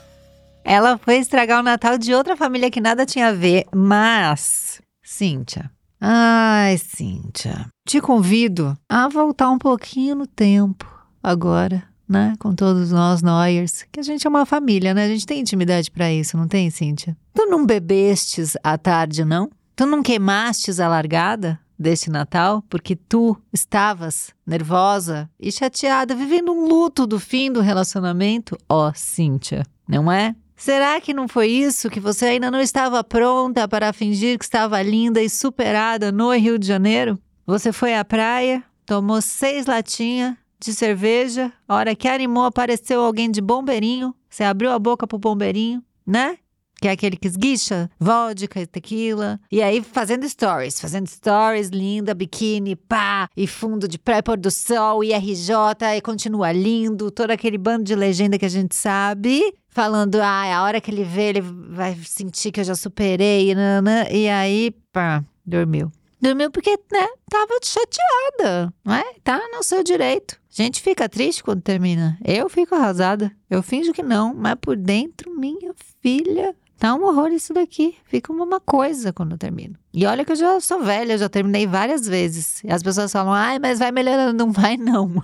Ela foi estragar o Natal de outra família que nada tinha a ver, mas. Cíntia. Ai, Cíntia. Te convido a voltar um pouquinho no tempo agora, né? Com todos nós, Noyers. Que a gente é uma família, né? A gente tem intimidade pra isso, não tem, Cíntia? Tu não bebestes à tarde, não? Tu não queimastes a largada deste Natal porque tu estavas nervosa e chateada, vivendo um luto do fim do relacionamento? Ó, Cíntia, não é? Será que não foi isso que você ainda não estava pronta para fingir que estava linda e superada no Rio de Janeiro? Você foi à praia, tomou seis latinhas de cerveja, a hora que animou apareceu alguém de bombeirinho, você abriu a boca pro bombeirinho, né? Que é aquele que esguicha, vodka tequila. E aí fazendo stories, fazendo stories, linda, biquíni, pá, e fundo de pré pôr do sol, e e continua lindo, todo aquele bando de legenda que a gente sabe. Falando, ah, a hora que ele vê, ele vai sentir que eu já superei, nanã, e aí, pá, dormiu. Dormiu porque, né, tava chateada, não é? Tá no seu direito. A gente fica triste quando termina. Eu fico arrasada. Eu finjo que não, mas por dentro, minha filha, tá um horror isso daqui. Fica uma coisa quando eu termino. E olha que eu já sou velha, eu já terminei várias vezes. E as pessoas falam, ai, mas vai melhorando. Não vai, não.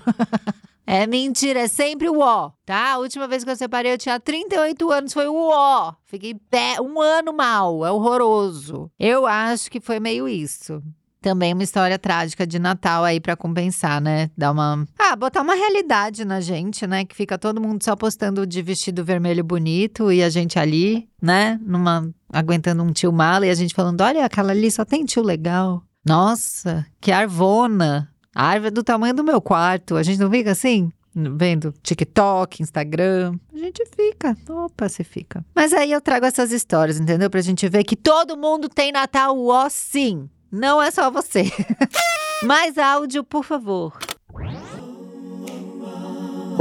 É mentira, é sempre o ó, tá? A última vez que eu separei eu tinha 38 anos, foi o ó. Fiquei pé, um ano mal, é horroroso. Eu acho que foi meio isso. Também uma história trágica de Natal aí pra compensar, né? Dar uma. Ah, botar uma realidade na gente, né? Que fica todo mundo só postando de vestido vermelho bonito e a gente ali, né? Numa. aguentando um tio mala e a gente falando: olha, aquela ali só tem tio legal. Nossa, que arvona. A árvore é do tamanho do meu quarto. A gente não fica assim? Vendo TikTok, Instagram. A gente fica. Opa, se fica. Mas aí eu trago essas histórias, entendeu? Pra gente ver que todo mundo tem Natal, ó, sim. Não é só você. Mais áudio, por favor.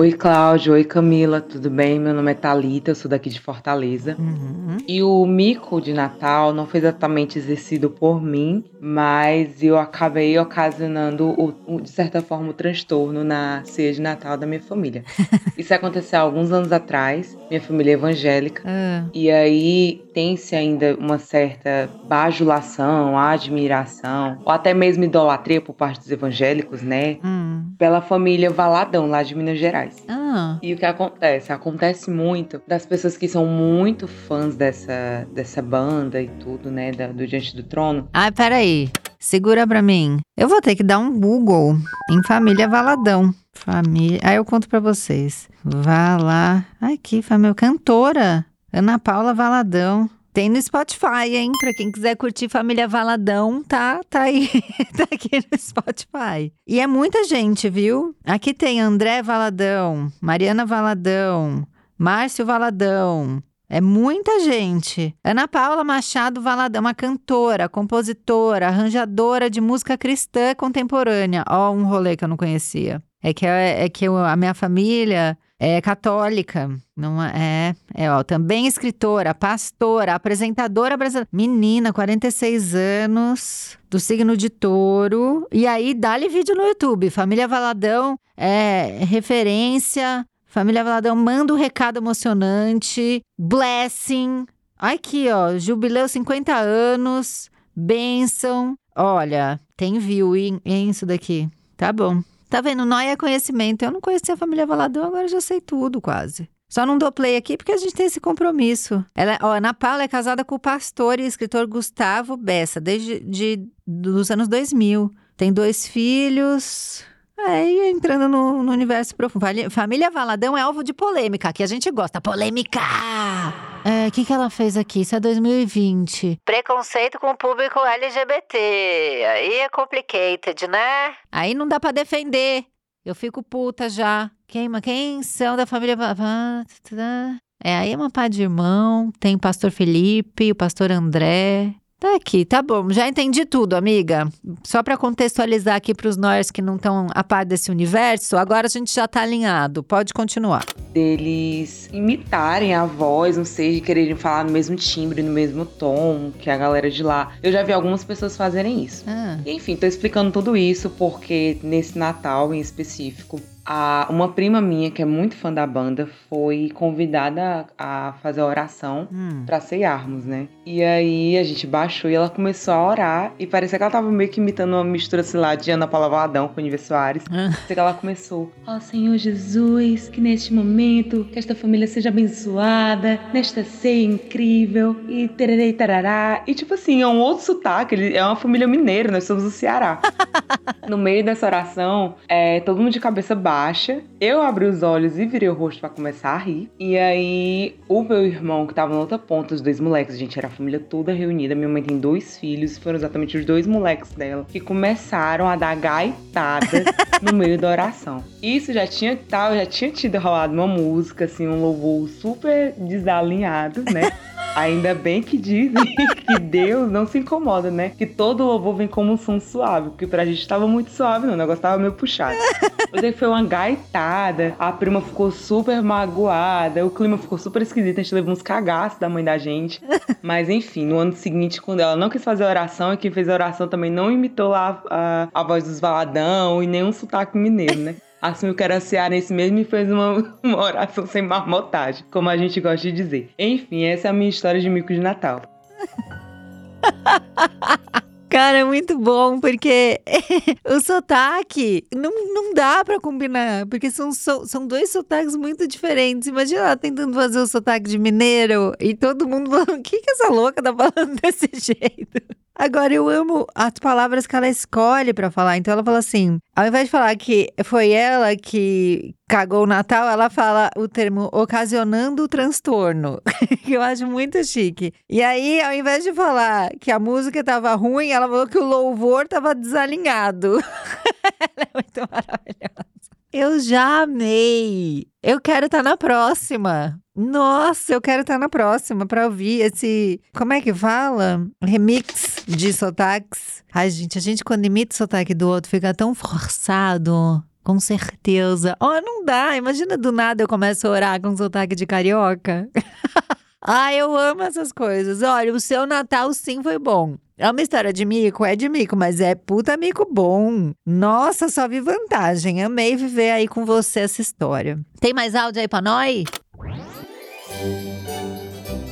Oi, Cláudio. Oi, Camila. Tudo bem? Meu nome é Thalita, eu sou daqui de Fortaleza. Uhum. E o mico de Natal não foi exatamente exercido por mim, mas eu acabei ocasionando, o, de certa forma, o transtorno na ceia de Natal da minha família. Isso aconteceu há alguns anos atrás. Minha família é evangélica. Ah, E aí tem-se ainda uma certa bajulação, admiração, ou até mesmo idolatria por parte dos evangélicos, né? hum. Pela família Valadão, lá de Minas Gerais. Ah, E o que acontece? Acontece muito das pessoas que são muito fãs dessa, dessa banda e tudo, né? da- do Diante do Trono. Ai, peraí. Segura pra mim. Eu vou ter que dar um Google em família Valadão. Família. Aí eu conto pra vocês. Vá Ai, que família. Cantora. Ana Paula Valadão. Tem no Spotify, hein? Pra quem quiser curtir Família Valadão, tá, tá aí. tá aqui no Spotify. E é muita gente, viu? Aqui tem André Valadão, Mariana Valadão, Márcio Valadão, é muita gente. Ana Paula Machado Valadão, uma cantora, compositora, arranjadora de música cristã contemporânea. Ó, um rolê que eu não conhecia. É que, é, é que eu- a minha família é católica. Não é, é, é, ó, também escritora, pastora, apresentadora brasileira. Menina, 46 anos, do signo de touro. E aí, dá-lhe vídeo no YouTube. Família Valadão é referência. Família Valadão manda um recado emocionante. Blessing. Aqui, ó, jubileu 50 anos. Bênção. Olha, tem view, hein, isso daqui. Tá bom. Tá vendo? Nóia é conhecimento. Eu não conhecia a família Valadão, agora já sei tudo quase. Só não dou play aqui porque a gente tem esse compromisso. Ela, ó, Ana Paula é casada com o pastor e escritor Gustavo Bessa, desde de, dos anos 2000. Tem dois filhos. Aí entrando no, no universo profundo. Família Valadão é alvo de polêmica, que a gente gosta. Polêmica! O que, que ela fez aqui? Isso é 2020. Preconceito com o público LGBT. Aí é complicated, né? Aí não dá pra defender. Eu fico puta já. Quem, quem são da família. É, aí é uma pá de irmão. Tem o pastor Felipe, o pastor André. Tá aqui, tá bom. Já entendi tudo, amiga. Só pra contextualizar aqui pros nós que não estão a par desse universo, agora a gente já tá alinhado. Pode continuar. Deles imitarem a voz, não sei, de quererem falar no mesmo timbre, no mesmo tom que a galera de lá. Eu já vi algumas pessoas fazerem isso. Ah. Enfim, tô explicando tudo isso porque nesse Natal em específico, a, uma prima minha, que é muito fã da banda, foi convidada a fazer a oração Hum. pra ceiarmos, né? E aí a gente baixou e ela começou a orar. E parecia que ela tava meio que imitando uma mistura, sei lá, de Ana Paula Valadão com Nível Soares. Ah. Que ela começou: Ó Senhor Jesus, que neste momento, que esta família seja abençoada, nesta ceia incrível, e tererei tarará. E tipo assim, é um outro sotaque, ele- é uma família mineira, nós somos do Ceará. No meio dessa oração, é, todo mundo de cabeça baixa. Eu abri os olhos e virei o rosto pra começar a rir. E aí, o meu irmão, que tava na outra ponta, os dois moleques, gente, era a família toda reunida. Minha mãe tem dois filhos, foram exatamente os dois moleques dela que começaram a dar gaitadas no meio da oração. Isso já tinha tal, já tinha tido rolado uma música, assim, um louvor super desalinhado, né? Ainda bem que dizem que Deus não se incomoda, né? Que todo louvor vem como um som suave, porque pra gente tava muito suave, não, o negócio tava meio puxado. Aí foi uma gaitada, a prima ficou super magoada, o clima ficou super esquisito, a gente levou uns cagaços da mãe da gente. Mas enfim, no ano seguinte, quando ela não quis fazer a oração, e quem fez a oração também não imitou lá a, a voz dos Valadão e nenhum sotaque mineiro, né? Assumiu que era cearense mesmo e fez uma, uma oração sem marmotagem, como a gente gosta de dizer. Enfim, essa é a minha história de mico de Natal. Cara, é muito bom, porque o sotaque não, não dá pra combinar, porque são, são dois sotaques muito diferentes. Imagina ela tentando fazer o sotaque de mineiro e todo mundo falando: o que, que essa louca tá falando desse jeito? Agora, eu amo as palavras que ela escolhe pra falar. Então, ela fala assim: ao invés de falar que foi ela que cagou o Natal, ela fala o termo ocasionando o transtorno, que eu acho muito chique. E aí, ao invés de falar que a música tava ruim, ela falou que o louvor tava desalinhado. ela é muito maravilhosa. Eu já amei. Eu quero estar na próxima. Nossa, eu quero estar na próxima pra ouvir esse. Como é que fala? Remix de sotaques. Ai, gente, a gente quando imita o sotaque do outro fica tão forçado. Com certeza. Oh, não dá. Imagina do nada eu começo a orar com sotaque de carioca. ah, eu amo essas coisas. Olha, o seu Natal sim foi bom. É uma história de mico? É de mico, mas é puta mico bom. Nossa, só vi vantagem. Amei viver aí com você essa história. Tem mais áudio aí pra nós?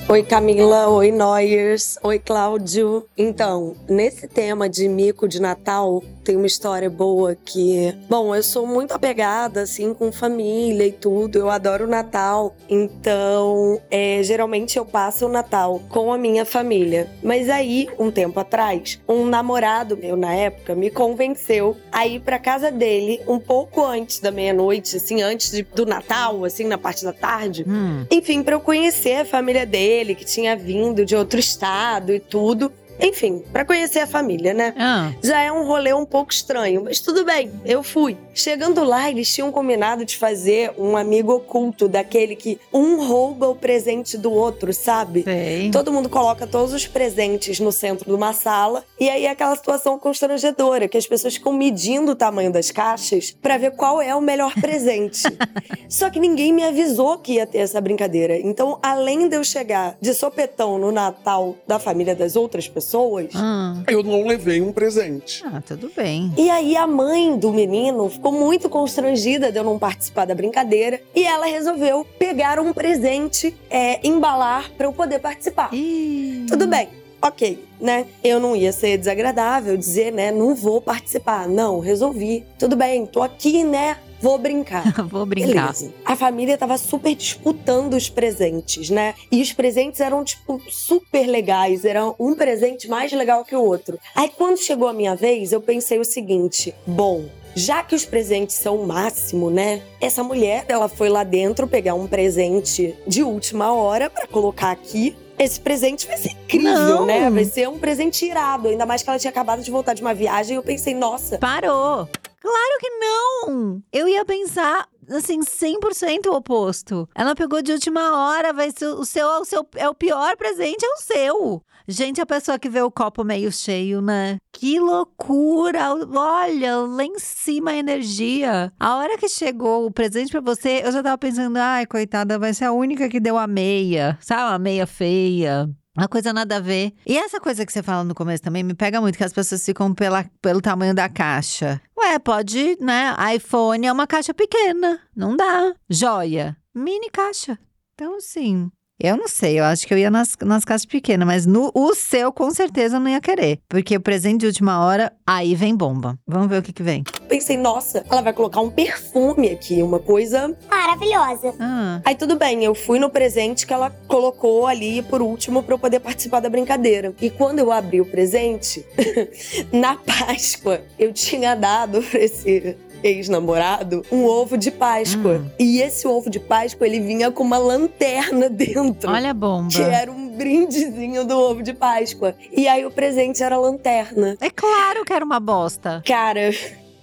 Oi Camila, oi Noyers, oi Cláudio. Então, nesse tema de mico de Natal, tem uma história boa que, bom, eu sou muito apegada assim com família e tudo. Eu adoro o Natal, então é, geralmente eu passo o Natal com a minha família. Mas aí, um tempo atrás, um namorado meu na época me convenceu a ir pra casa dele um pouco antes da meia-noite, assim, antes de- do Natal, assim, na parte da tarde. Hum. Enfim, pra eu conhecer a família dele, que tinha vindo de outro estado e tudo. Enfim, pra conhecer a família, né? Ah. Já é um rolê um pouco estranho, mas tudo bem, eu fui. Chegando lá, eles tinham combinado de fazer um amigo oculto, daquele que um rouba o presente do outro, sabe? Sei. Todo mundo coloca todos os presentes no centro de uma sala e aí é aquela situação constrangedora que as pessoas ficam medindo o tamanho das caixas pra ver qual é o melhor presente. Só que ninguém me avisou que ia ter essa brincadeira. Então, além de eu chegar de sopetão no Natal da família das outras pessoas, Ah. Eu não levei um presente. Ah, tudo bem. e aí a mãe do menino ficou muito constrangida de eu não participar da brincadeira e ela resolveu pegar um presente, é, embalar pra eu poder participar. Ih. Tudo bem, ok, né? Eu não ia ser desagradável dizer, né? Não vou participar. Não, resolvi. Tudo bem, tô aqui, né? Vou brincar. Vou brincar. Beleza. A família tava super disputando os presentes, né? E os presentes eram, tipo, super legais. Era um presente mais legal que o outro. Aí, quando chegou a minha vez, eu pensei o seguinte: bom. já que os presentes são o máximo, né? Essa mulher, ela foi lá dentro pegar um presente de última hora pra colocar aqui. Esse presente vai ser incrível, Não. né? Vai ser um presente irado. Ainda mais que ela tinha acabado de voltar de uma viagem e eu pensei, nossa. Parou! Claro que não! Eu ia pensar, assim, 100% o oposto. Ela pegou de última hora, vai ser o seu, o seu é o pior presente, é o seu. Gente, a pessoa que vê o copo meio cheio, né? Que loucura! Olha, lá em cima a energia. A hora que chegou o presente pra você, eu já tava pensando, ai, coitada, vai ser a única que deu a meia. Sabe, uma meia feia. Uma coisa nada a ver. E essa coisa que você fala no começo também me pega muito, que as pessoas ficam pela, pelo tamanho da caixa. Ué, pode, né? iPhone é uma caixa pequena. Não dá. Joia. Mini caixa. Então, assim. Eu não sei, eu acho que eu ia nas, nas caixas pequenas, mas no o seu com certeza eu não ia querer. Porque o presente de última hora, aí vem bomba. Vamos ver o que que vem. Pensei, nossa, ela vai colocar um perfume aqui, uma coisa Maravilhosa. Ah, Aí tudo bem, eu fui no presente que ela colocou ali por último pra eu poder participar da brincadeira. E quando eu abri o presente, na Páscoa, eu tinha dado pra esse ex-namorado um ovo de Páscoa. Hum. E esse ovo de Páscoa, ele vinha com uma lanterna dentro. olha a bomba. Que era um brindezinho do ovo de Páscoa. E aí o presente era a lanterna. É claro que era uma bosta. Cara,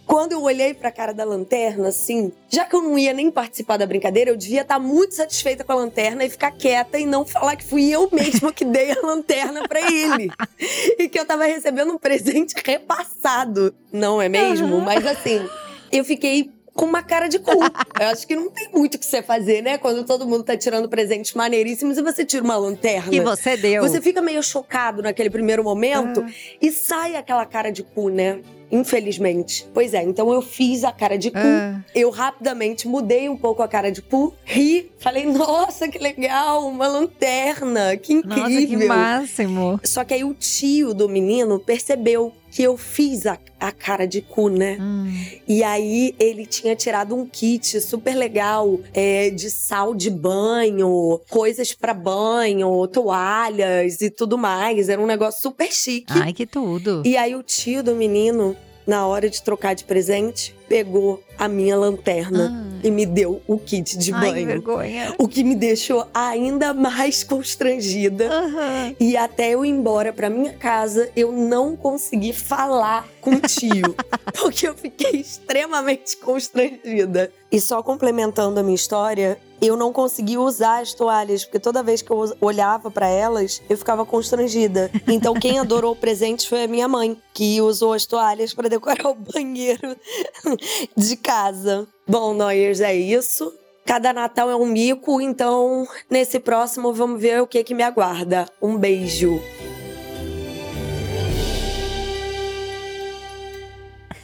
quando eu olhei pra cara da lanterna, assim, já que eu não ia nem participar da brincadeira, eu devia estar muito satisfeita com a lanterna e ficar quieta e não falar que fui eu mesma que dei a lanterna pra ele. e que eu tava recebendo um presente repassado. Não é mesmo? Mas assim, eu fiquei com uma cara de cu. Eu acho que não tem muito o que você fazer, né? Quando todo mundo tá tirando presentes maneiríssimos e você tira uma lanterna. Que você deu. Você fica meio chocado naquele primeiro momento e sai aquela cara de cu, né? Infelizmente. Pois é, então eu fiz a cara de cu. Ah. Eu rapidamente mudei um pouco a cara de cu, ri, falei, nossa, que legal, uma lanterna, que incrível. Nossa, que máximo. Só que aí o tio do menino percebeu que eu fiz a, a cara de cu, né? Hum. E aí ele tinha tirado um kit super legal é, de sal de banho, coisas pra banho, toalhas e tudo mais. Era um negócio super chique. Ai, que tudo. E aí o tio do menino, na hora de trocar de presente, pegou a minha lanterna e me deu o kit de. Ai, que banho. vergonha. O que me deixou ainda mais constrangida. E até eu ir embora pra minha casa, eu não consegui falar com o tio. porque eu fiquei extremamente constrangida. E só complementando a minha história, eu não consegui usar as toalhas, porque toda vez que eu olhava pra elas, eu ficava constrangida. Então quem adorou o presente foi a minha mãe, que usou as toalhas pra decorar o banheiro de casa. Bom, Noyers, é isso. Cada Natal é um mico, então nesse próximo vamos ver o que que me aguarda. Um beijo.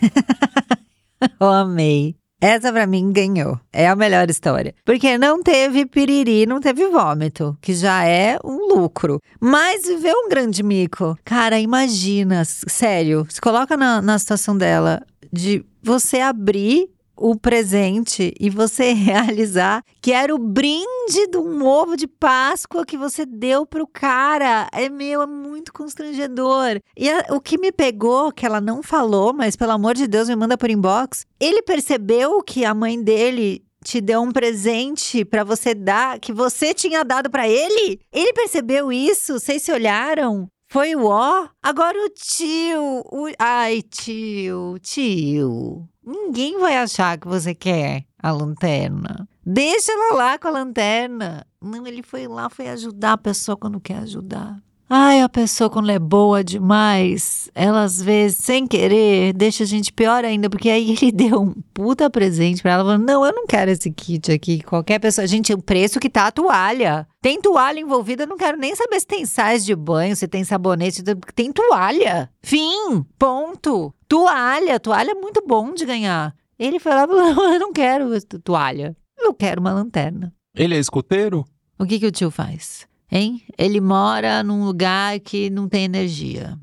Eu amei. Essa pra mim ganhou. É a melhor história. Porque não teve piriri, não teve vômito, que já é um lucro. Mas viveu um grande mico. Cara, imagina, sério, se coloca na, na situação dela de você abrir o presente e você realizar que era o brinde de um ovo de Páscoa que você deu pro cara. É meu, é muito constrangedor. E a- o que me pegou, que ela não falou, mas pelo amor de Deus, me manda por inbox. Ele percebeu que a mãe dele te deu um presente pra você dar, que você tinha dado pra ele? Ele percebeu isso? Vocês se olharam? Foi o ó? Agora o tio. o- Ai, tio, tio. Ninguém vai achar que você quer a lanterna. Deixa ela lá com a lanterna. Não, ele foi lá, foi ajudar a pessoa quando quer ajudar. Ai, a pessoa quando é boa demais, ela às vezes, sem querer, deixa a gente pior ainda, porque aí ele deu um puta presente pra ela, falando, não, eu não quero esse kit aqui, qualquer pessoa. Gente, o preço que tá a toalha. Tem toalha envolvida, eu não quero nem saber se tem sais de banho, se tem sabonete, tem toalha. Fim, ponto. Toalha, toalha é muito bom de ganhar. Ele foi lá e falou, não, eu não quero toalha, eu quero uma lanterna. Ele é escoteiro? O que, que o tio faz? Hein? Ele mora num lugar que não tem energia.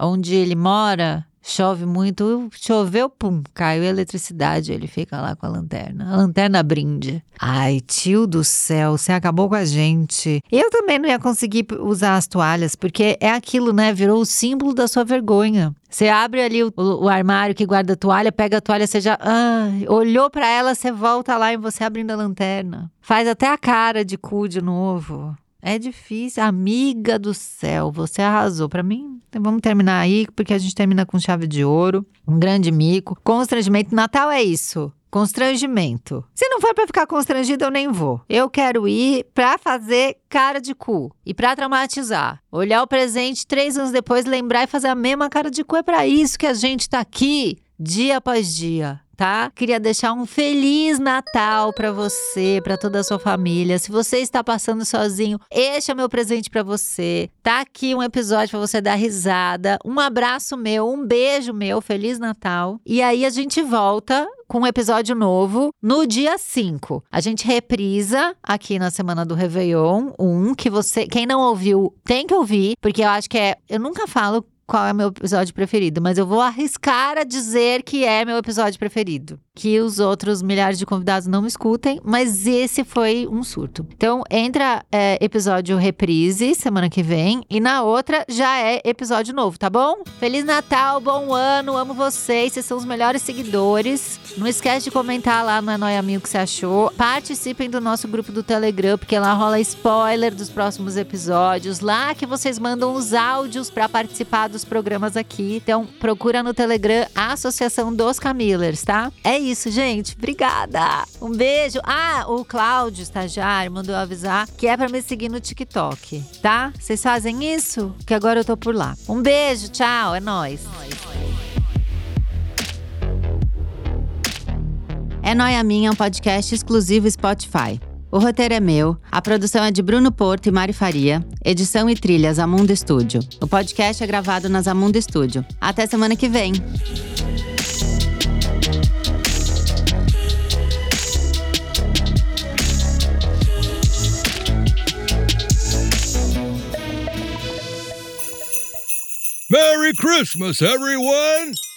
Onde ele mora Chove muito, choveu, pum, caiu a eletricidade. Ele fica lá com a lanterna. A lanterna brinde. Ai, tio do céu, você acabou com a gente. Eu também não ia conseguir usar as toalhas, porque é aquilo, né? Virou o símbolo da sua vergonha. Você abre ali o, o, armário que guarda a toalha, pega a toalha, você já. Ah, olhou para ela, você volta lá e você abrindo a lanterna. Faz até a cara de cu de novo. É difícil. Amiga do céu, você arrasou. Para mim, vamos terminar aí, porque a gente termina com chave de ouro. Um grande mico. Constrangimento. Natal é isso. Constrangimento. Se não for para ficar constrangido, eu nem vou. Eu quero ir para fazer cara de cu e para traumatizar. Olhar o presente três anos depois, lembrar e fazer a mesma cara de cu. É para isso que a gente tá aqui, dia após dia tá? Queria deixar um feliz Natal para você, para toda a sua família. Se você está passando sozinho, este é meu presente para você. Tá aqui um episódio para você dar risada. Um abraço meu, um beijo meu, feliz Natal. E aí a gente volta com um episódio novo no dia 5. A gente reprisa aqui na semana do Réveillon um que você, quem não ouviu, tem que ouvir, porque eu acho que é, eu nunca falo qual é meu episódio preferido, mas eu vou arriscar a dizer que é meu episódio preferido. Que os outros milhares de convidados não me escutem, mas esse foi um surto. Então, entra é, episódio reprise semana que vem, e na outra já é episódio novo, tá bom? Feliz Natal, bom ano, amo vocês, vocês são os melhores seguidores. Não esquece de comentar lá no Noia Mil o que você achou. Participem do nosso grupo do Telegram, porque lá rola spoiler dos próximos episódios. Lá que vocês mandam os áudios para participar dos programas aqui. Então, procura no Telegram a Associação dos Camillers, tá? É isso, gente. Obrigada. Um beijo. Ah, o Cláudio, estagiário, mandou avisar que é para me seguir no TikTok, tá? Vocês fazem isso? Que agora eu tô por lá. Um beijo, tchau. É nóis. É Noia Minha um podcast exclusivo Spotify. O roteiro é meu, a produção é de Bruno Porto e Mari Faria, edição e trilhas Amundo Estúdio. O podcast é gravado nas Amundo Estúdio. Até semana que vem! Merry Christmas, everyone!